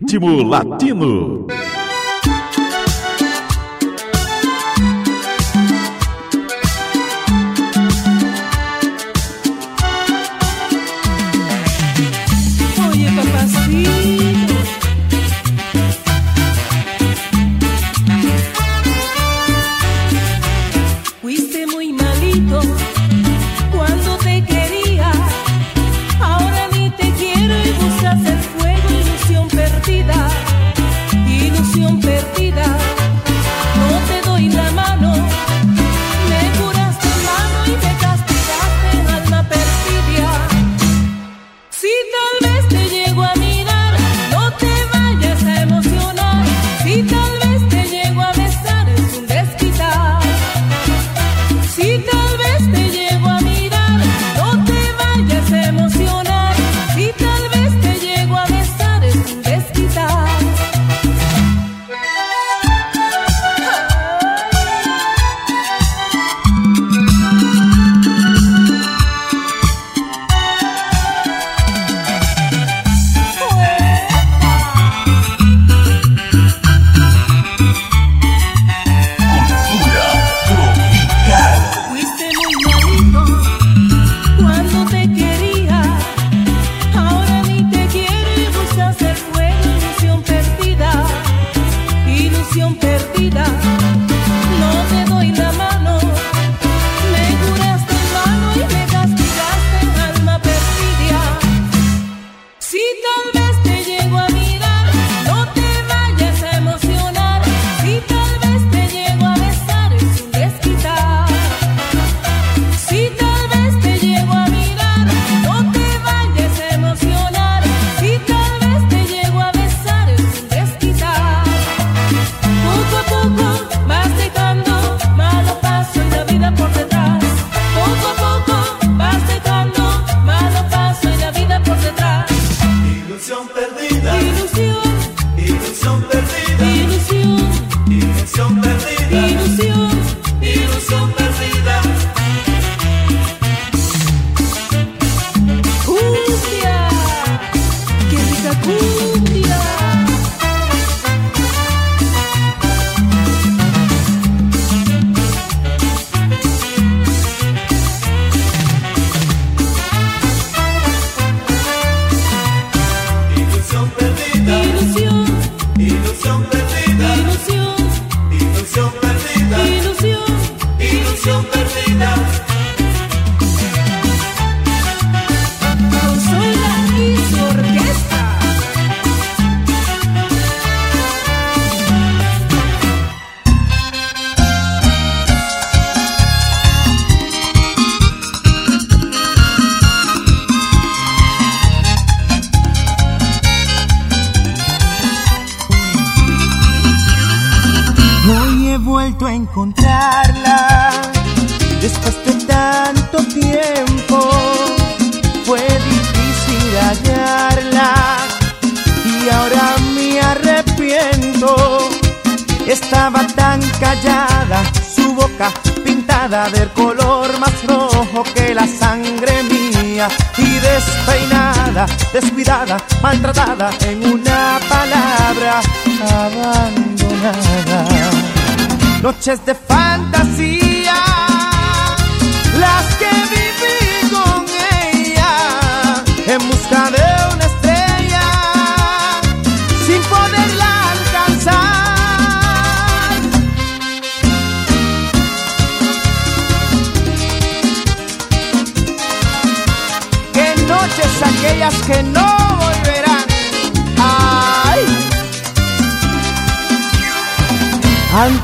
Ritmo Latino.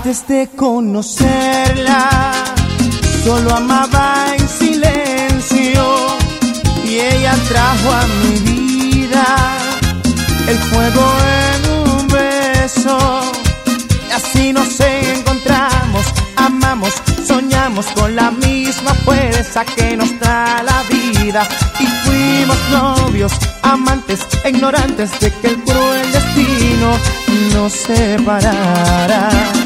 Antes de conocerla, solo amaba en silencio y ella trajo a mi vida el fuego en un beso. Y así nos encontramos, amamos, soñamos con la misma fuerza que nos da la vida y fuimos novios, amantes, ignorantes de que el cruel destino nos separara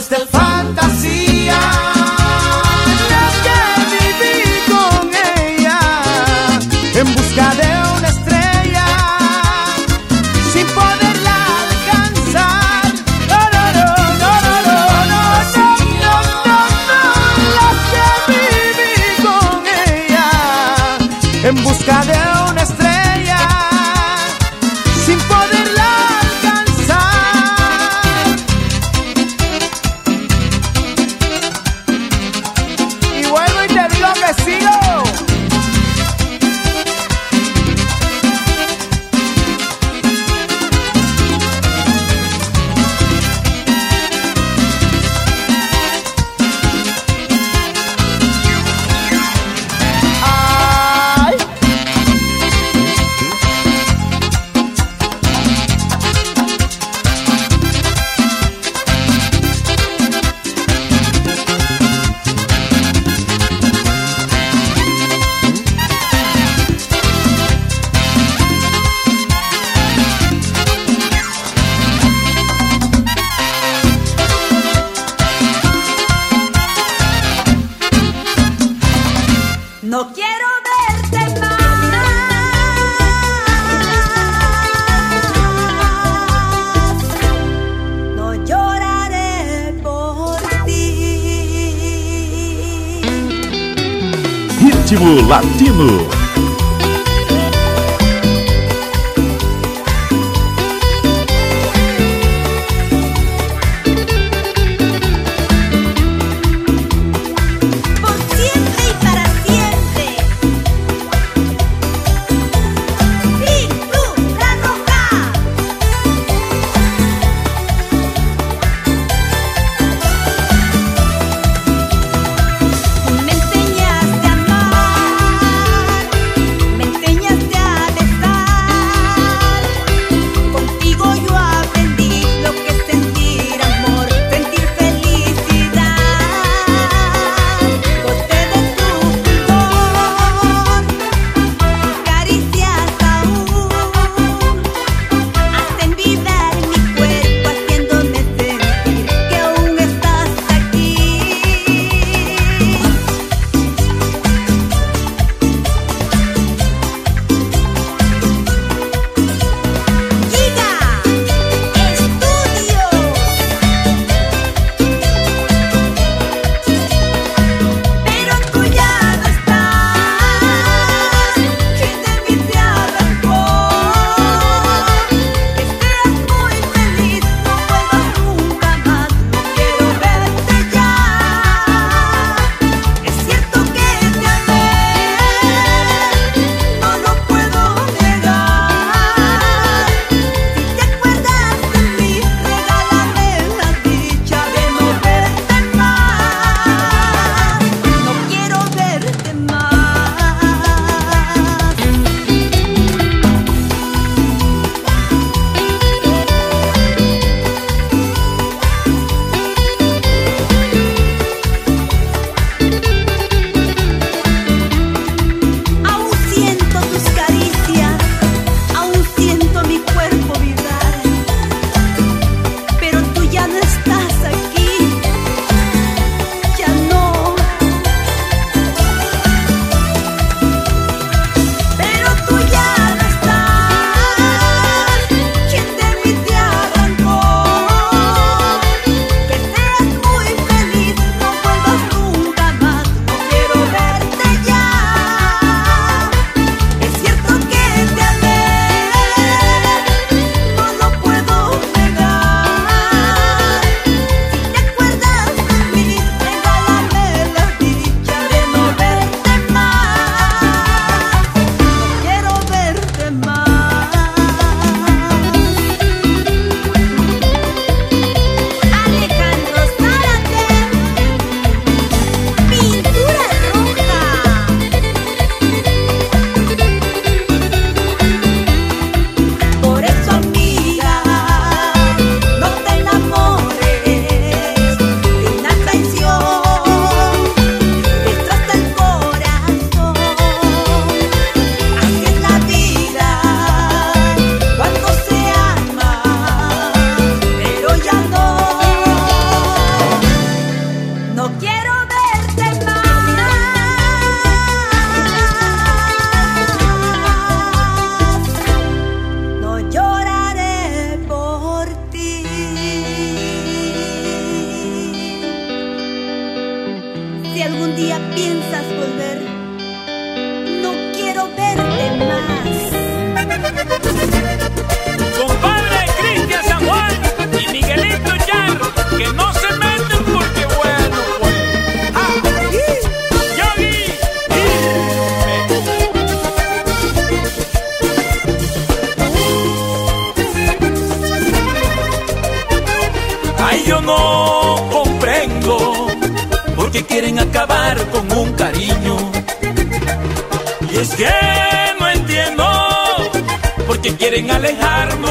Mustafa.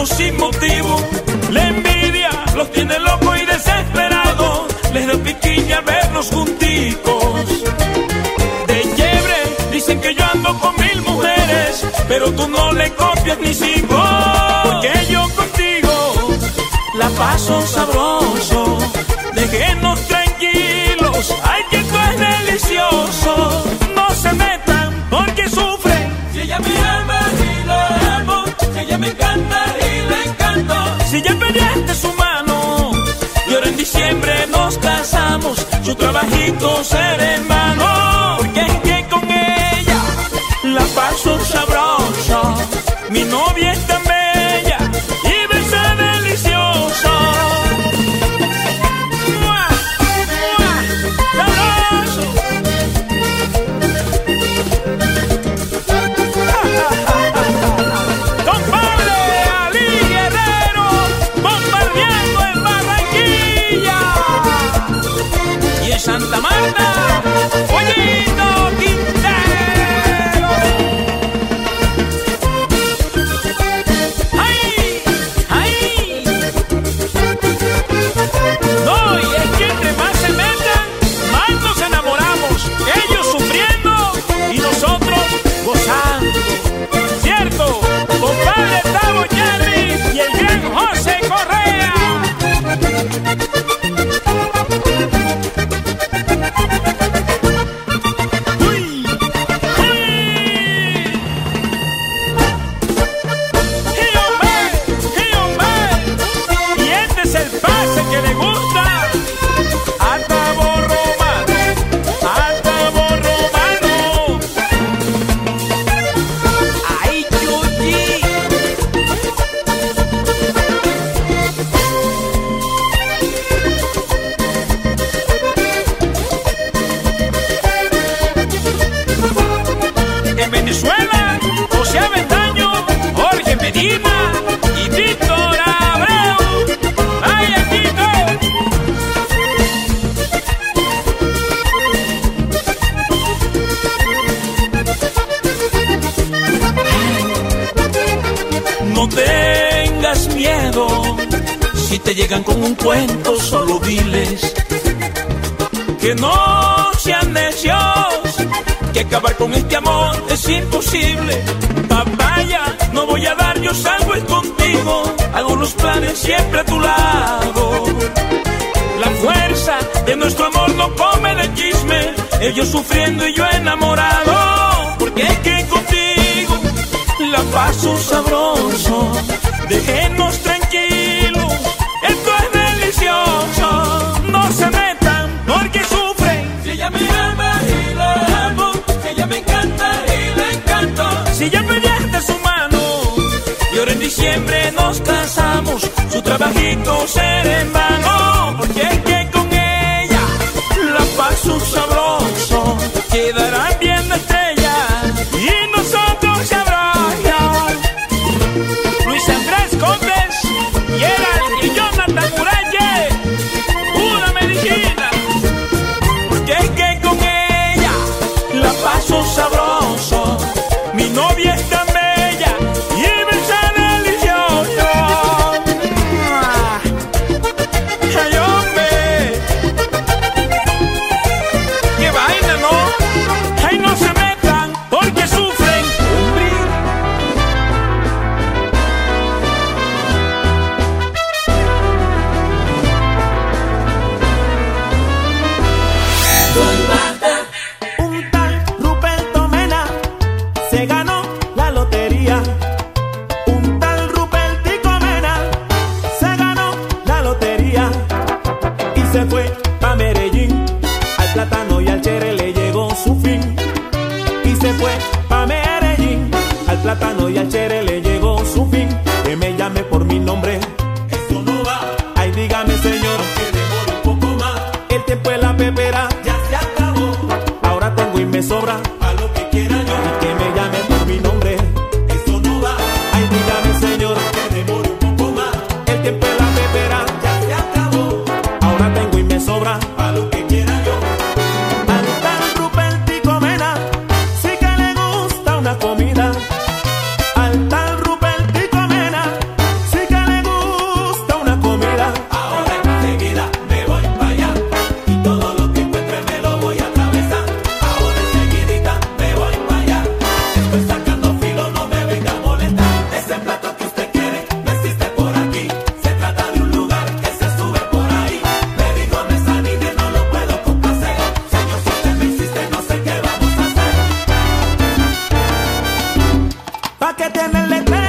sin motivo. La envidia los tiene locos y desesperados. Les da piquiña vernos junticos. De quiebre dicen que yo ando con mil mujeres, pero tú no le copias ni sigo. Porque yo contigo la paso sabroso bajito ser hermano, porque es que con ella la paso sabroso. Mi novia que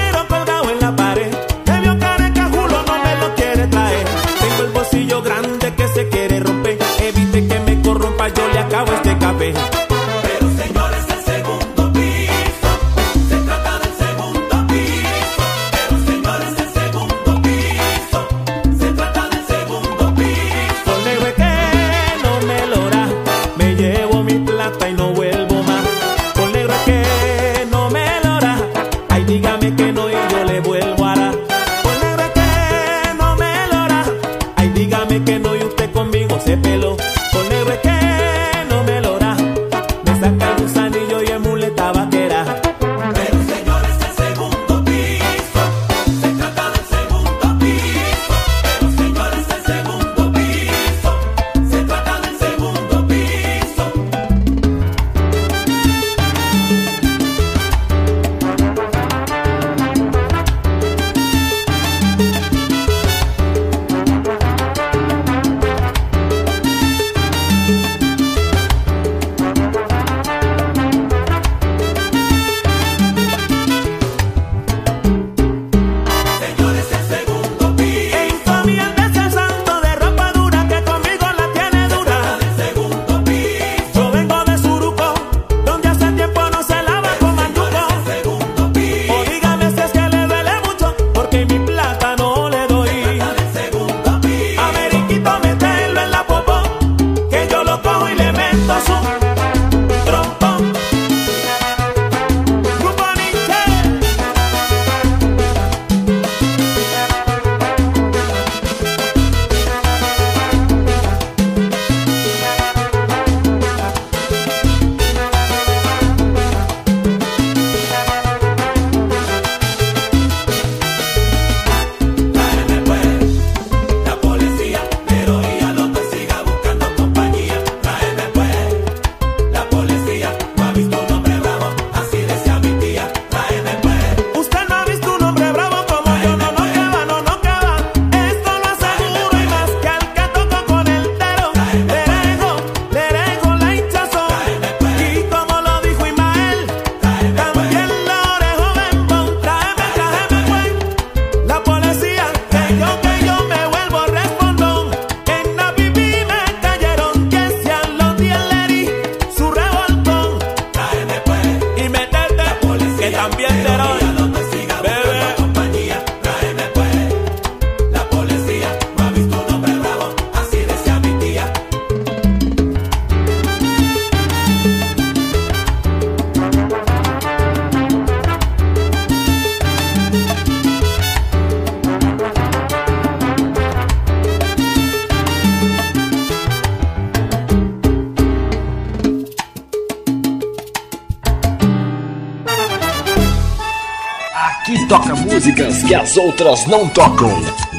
as outras não tocam.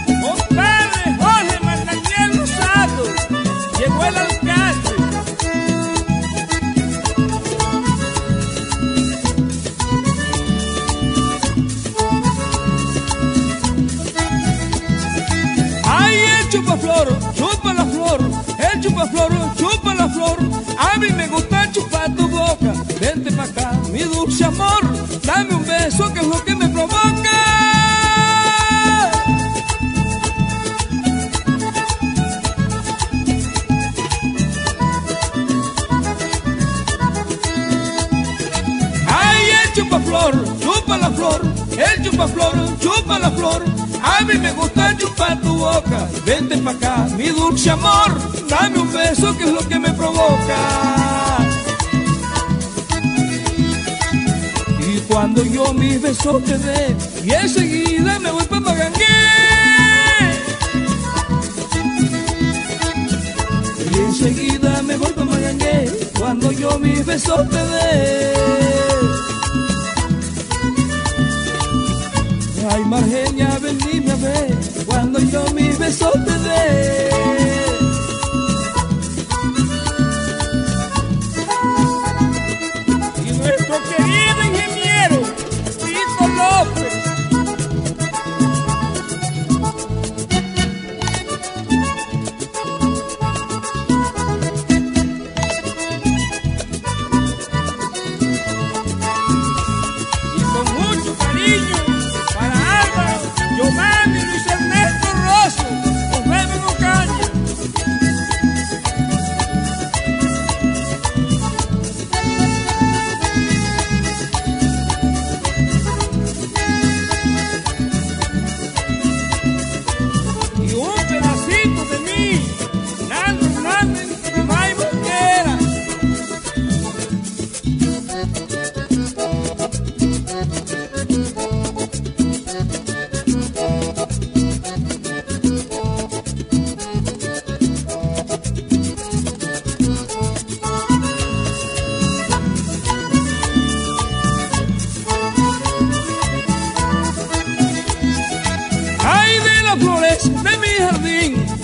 Chupa la flor, el chupaflor, chupa la flor. A mí me gusta chupar tu boca, vente pa' acá, mi dulce amor, dame un beso que es lo que me provoca. Y cuando yo mis besos te dé, y enseguida me voy pa' Magangué. Y enseguida me voy pa' Magangué, cuando yo mis besos te dé. Ay, Margenia, venime a ver cuando yo mis besos te dé.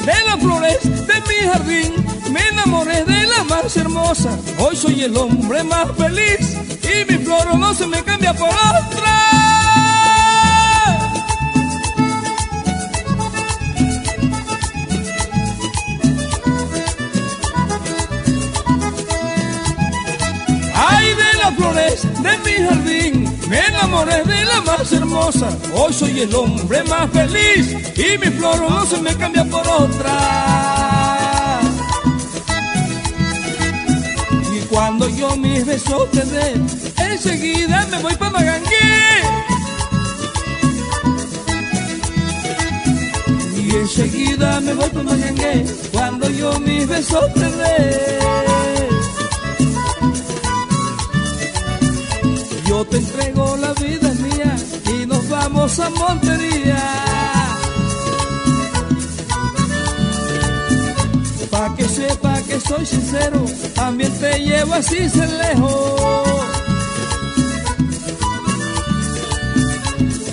de las flores de mi jardín. Me enamoré de la más hermosa, hoy soy el hombre más feliz y mi flor no se me cambia por otra. Ay de las flores de mi jardín. Me enamoré de la más hermosa, hoy soy el hombre más feliz y mi flor no se me cambia por otra. Y cuando yo mis besos te dé, enseguida me voy para Magangué. Y enseguida me voy para Magangué, cuando yo mis besos te dé. Te entrego la vida mía y nos vamos a Montería. Pa' que sepa que soy sincero, también te llevo así se lejos.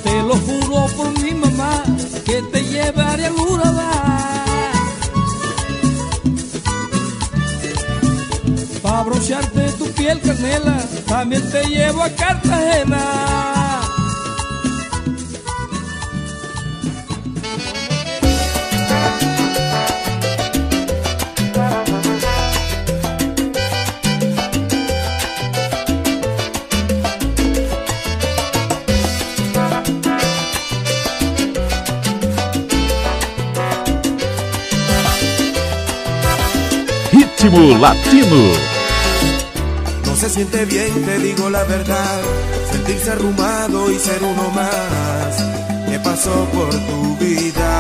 Te lo juro por mi mamá que te llevaré al Urabá. Pa' broncearte tu piel canela, también te llevo a Cartagena. ritmo latino. se siente bien, te digo la verdad. Sentirse arrumado y ser uno más. ¿Qué pasó por tu vida?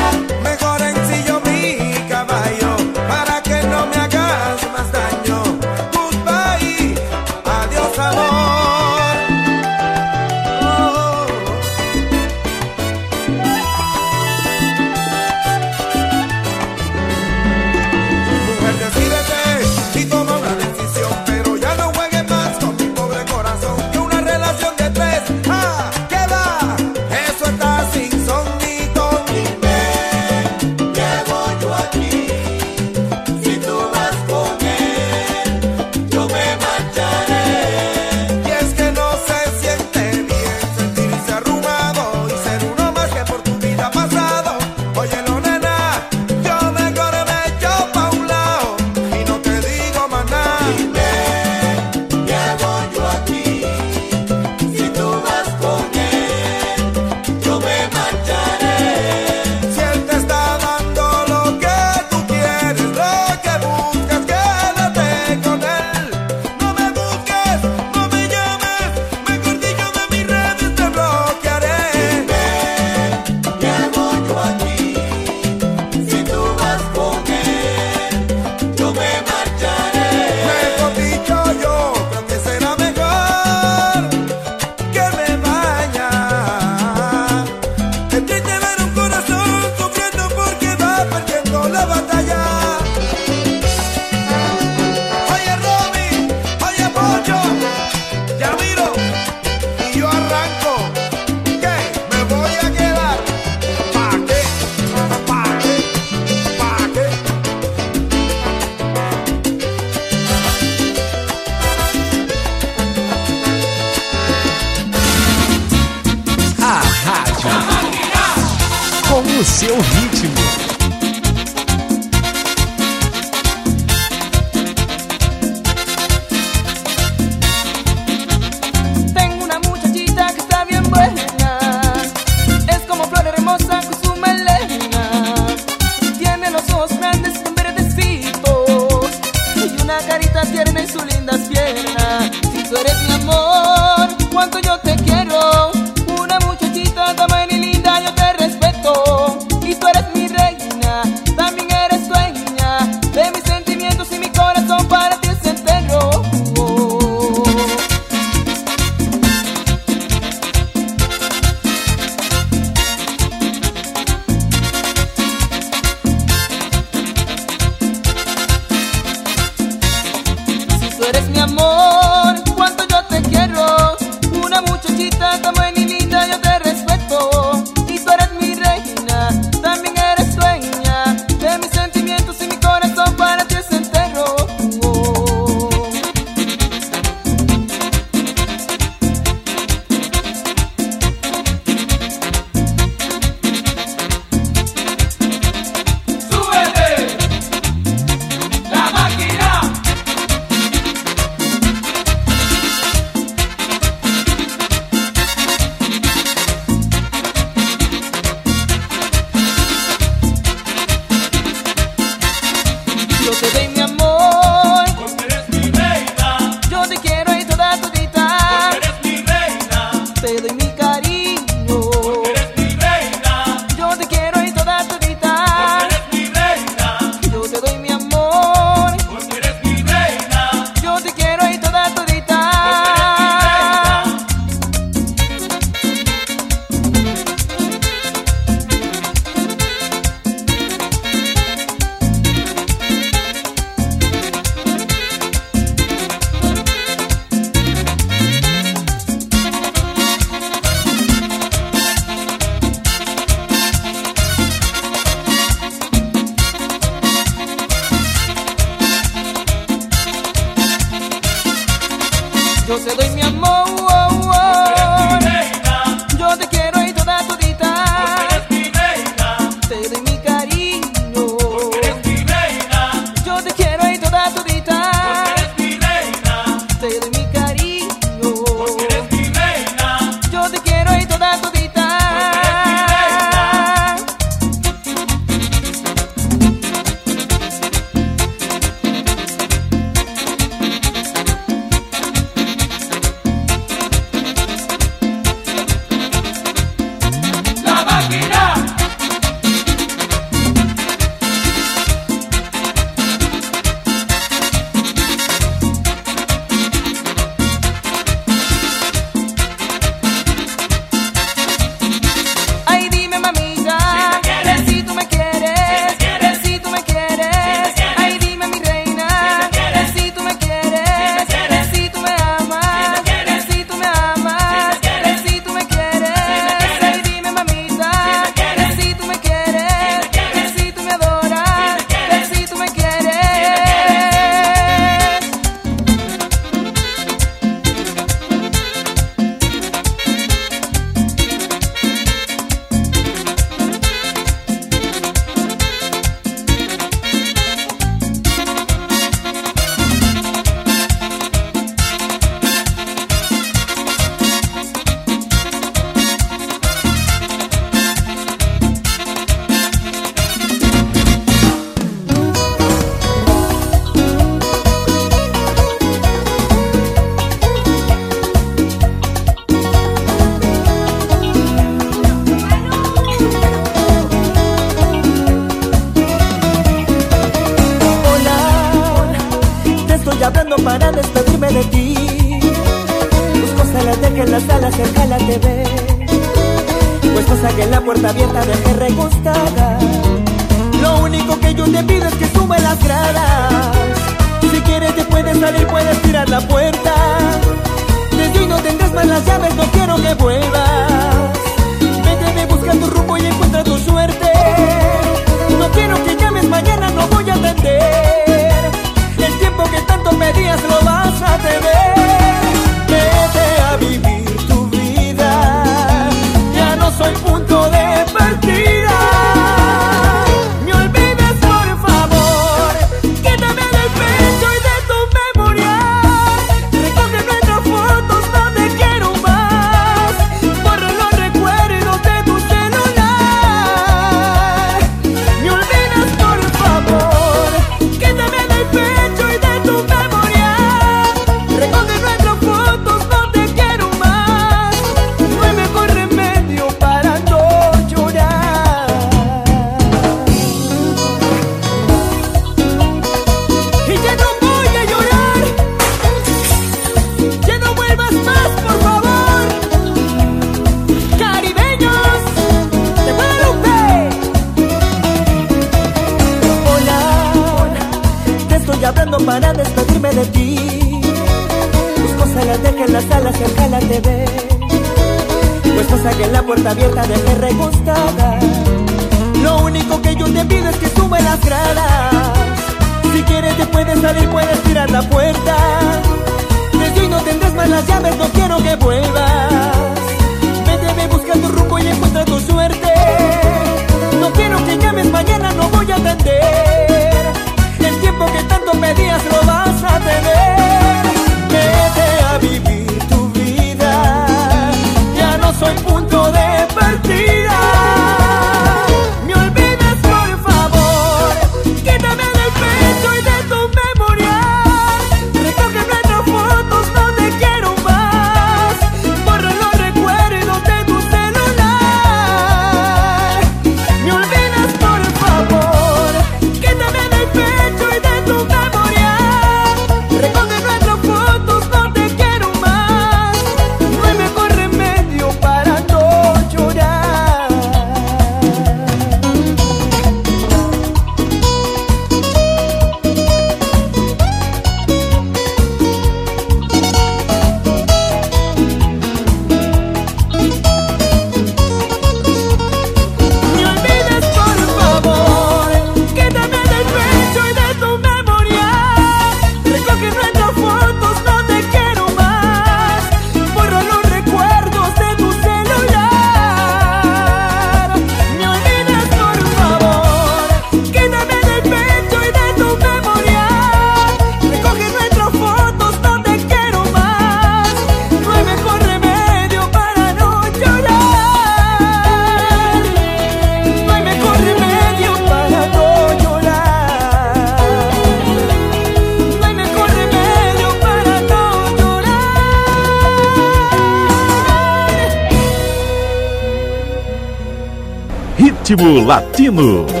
Latino.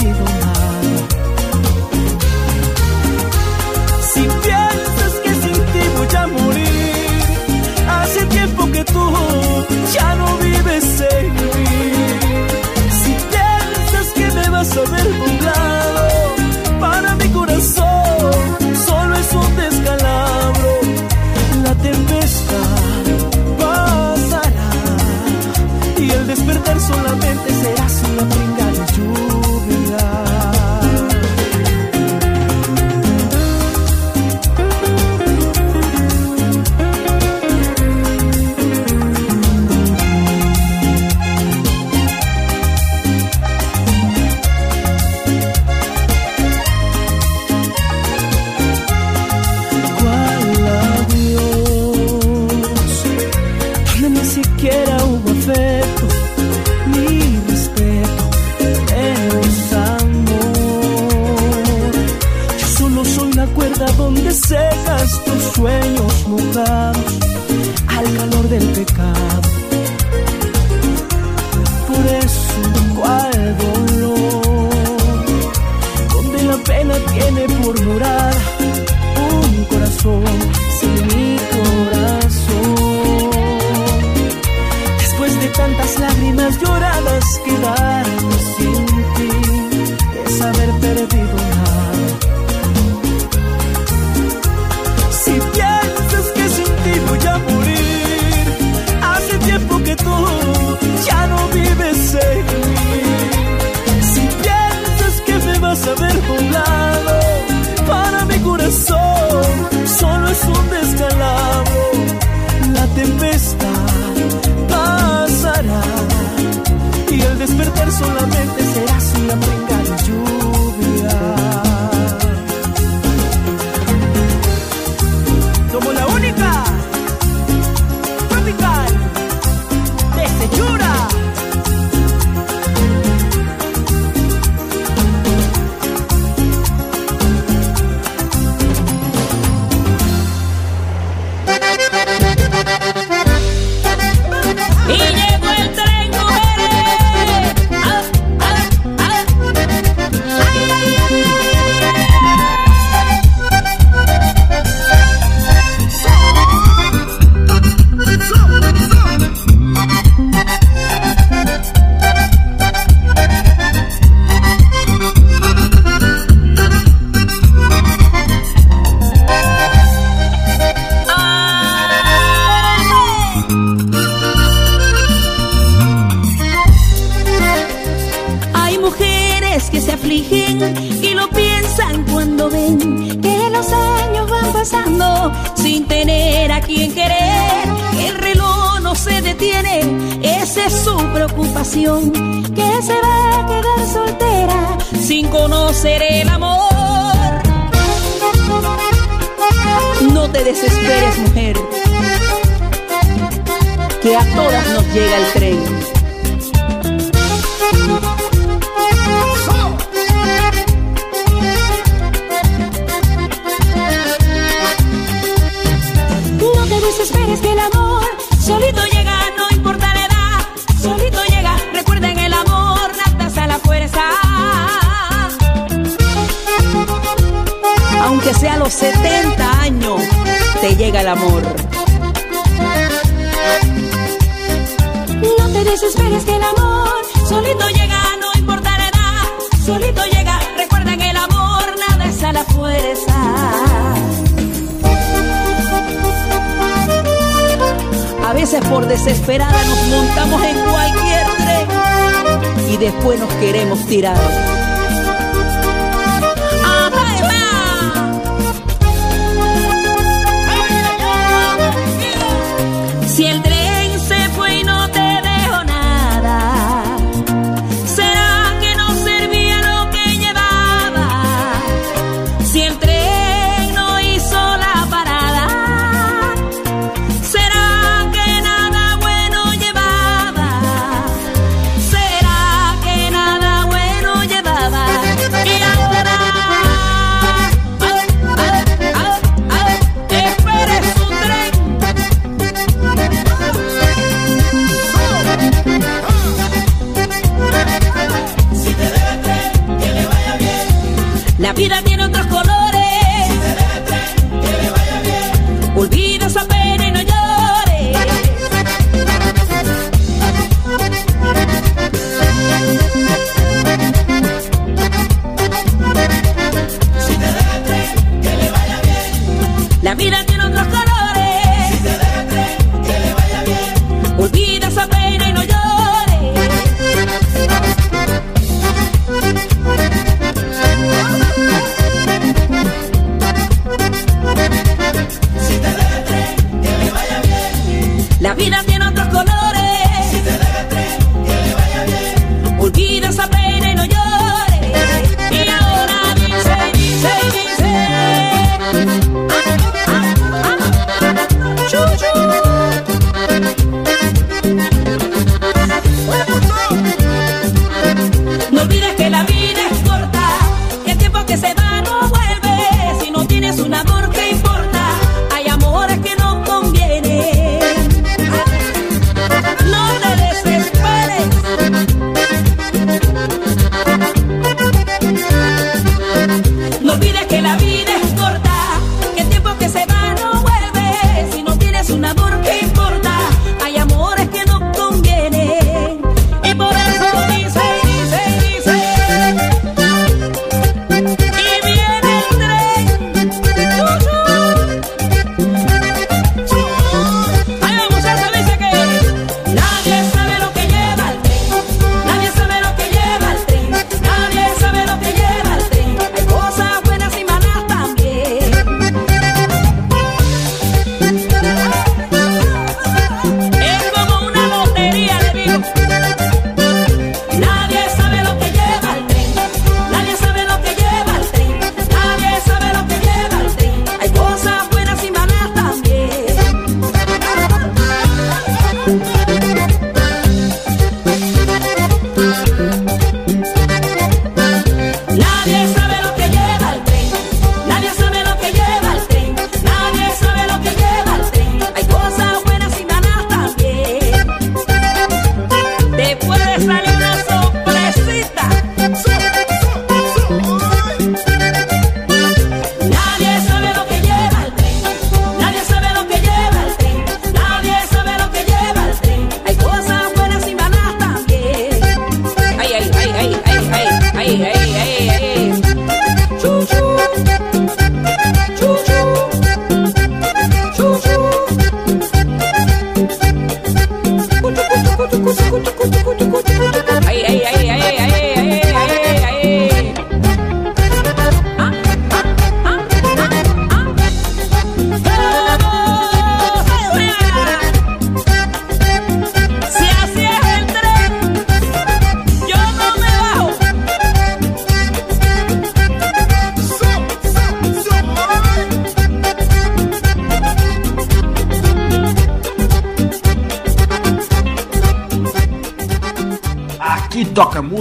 避风塘 solamente se desesperes que el amor solito llega, no importa la edad, solito llega. Recuerda que el amor nada es a la fuerza. A veces por desesperada nos montamos en cualquier tren y después nos queremos tirar. Si el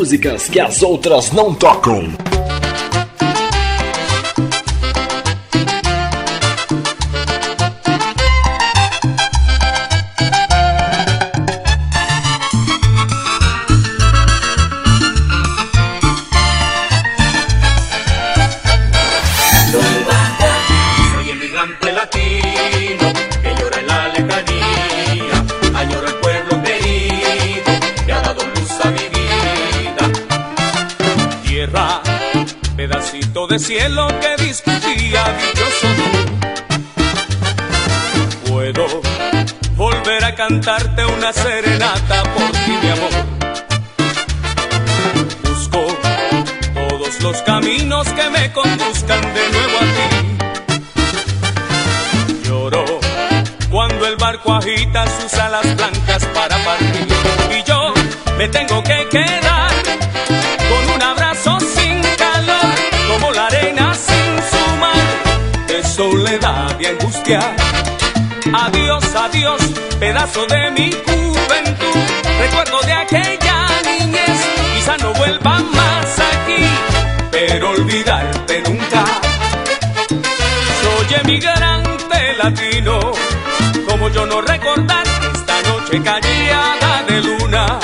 músicas que as outras não tocam. Pedacito de cielo que discutía dichoso tú. Puedo volver a cantarte una serenata Adiós, adiós, pedazo de mi juventud. Recuerdo de aquella niñez, quizá no vuelva más aquí, pero olvidarte nunca. Soy emigrante latino, como yo no recordar esta noche callada de luna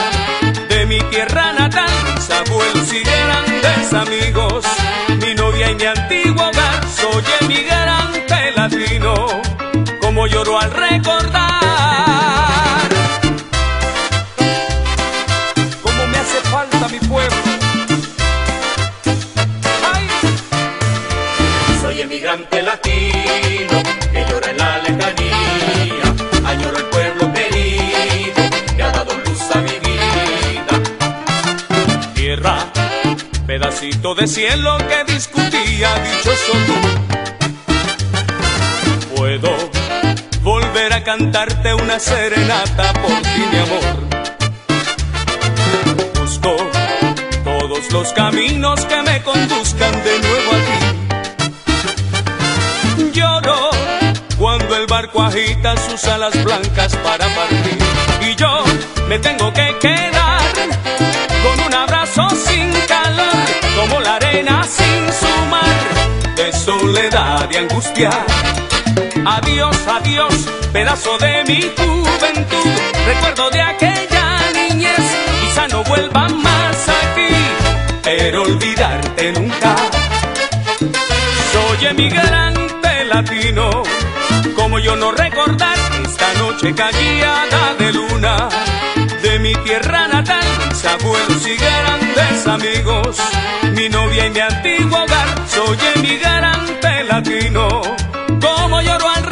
de mi tierra natal. Mis abuelos y grandes amigos, mi novia y mi emigrante como lloro al recordar. Cómo me hace falta mi pueblo. Soy emigrante latino que llora en la lejanía. Añoro el pueblo querido que ha dado luz a mi vida. Tierra, pedacito de cielo que discutía dichoso tú. Cantarte una serenata por ti, mi amor. Busco todos los caminos que me conduzcan de nuevo a ti. Lloro cuando el barco agita sus alas blancas para partir. Y yo me tengo que quedar con un abrazo sin calor, como la arena sin su mar, de soledad y angustia. Adiós, adiós, pedazo de mi juventud. Recuerdo de aquella niñez, quizá no vuelva más aquí, pero olvidarte nunca. Soy emigrante latino, como yo no recordar esta noche callada de luna de mi tierra natal, mis abuelos y grandes amigos, mi novia y mi antiguo hogar. Soy emigrante latino, como lloro al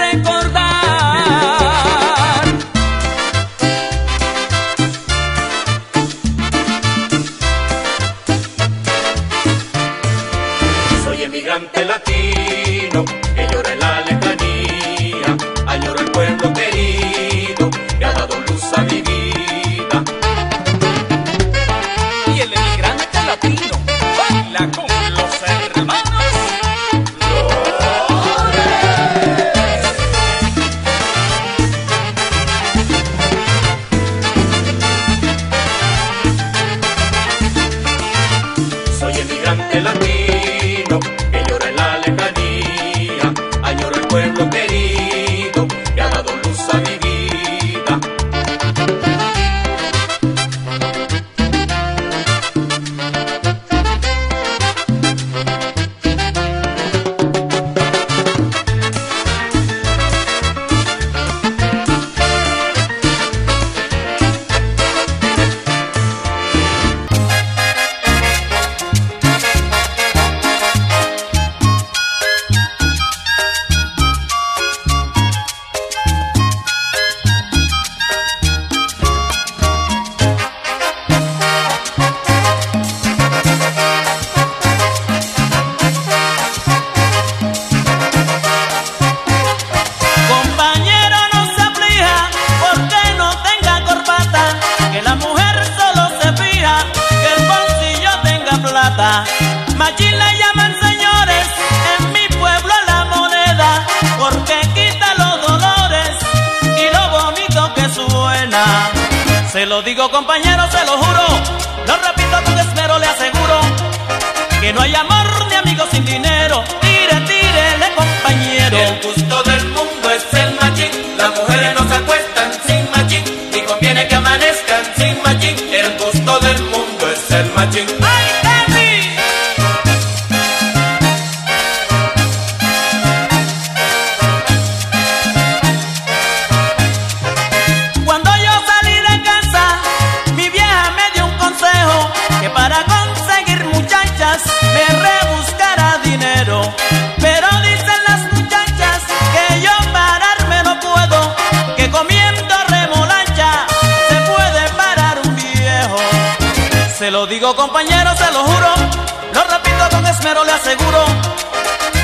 que amanezcan sin machín, el gusto del mundo es el machín.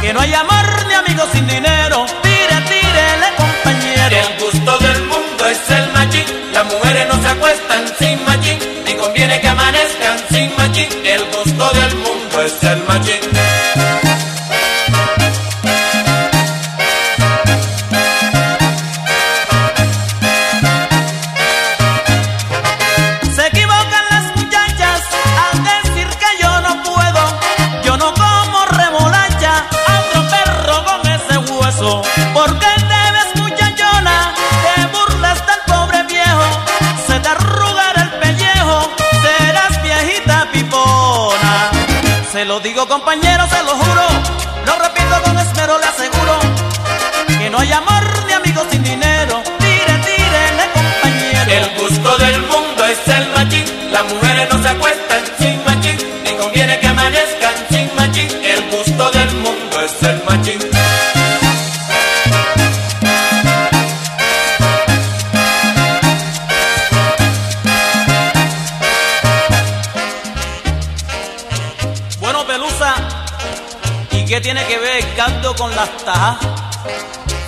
que no hay amor ni amigos sin dinero. Tire, tírele, compañero. El gusto del mundo es el machín. Las mujeres no se acuestan sin machín. Ni conviene que amanezcan sin machín. El gusto del mundo es el machín. compañero.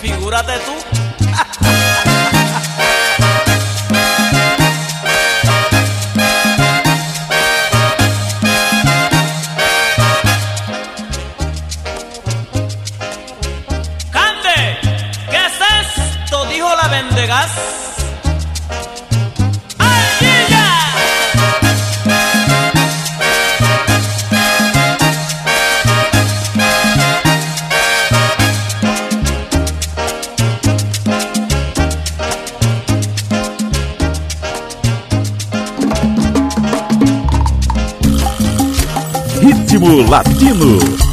Figúrate tú. Latino.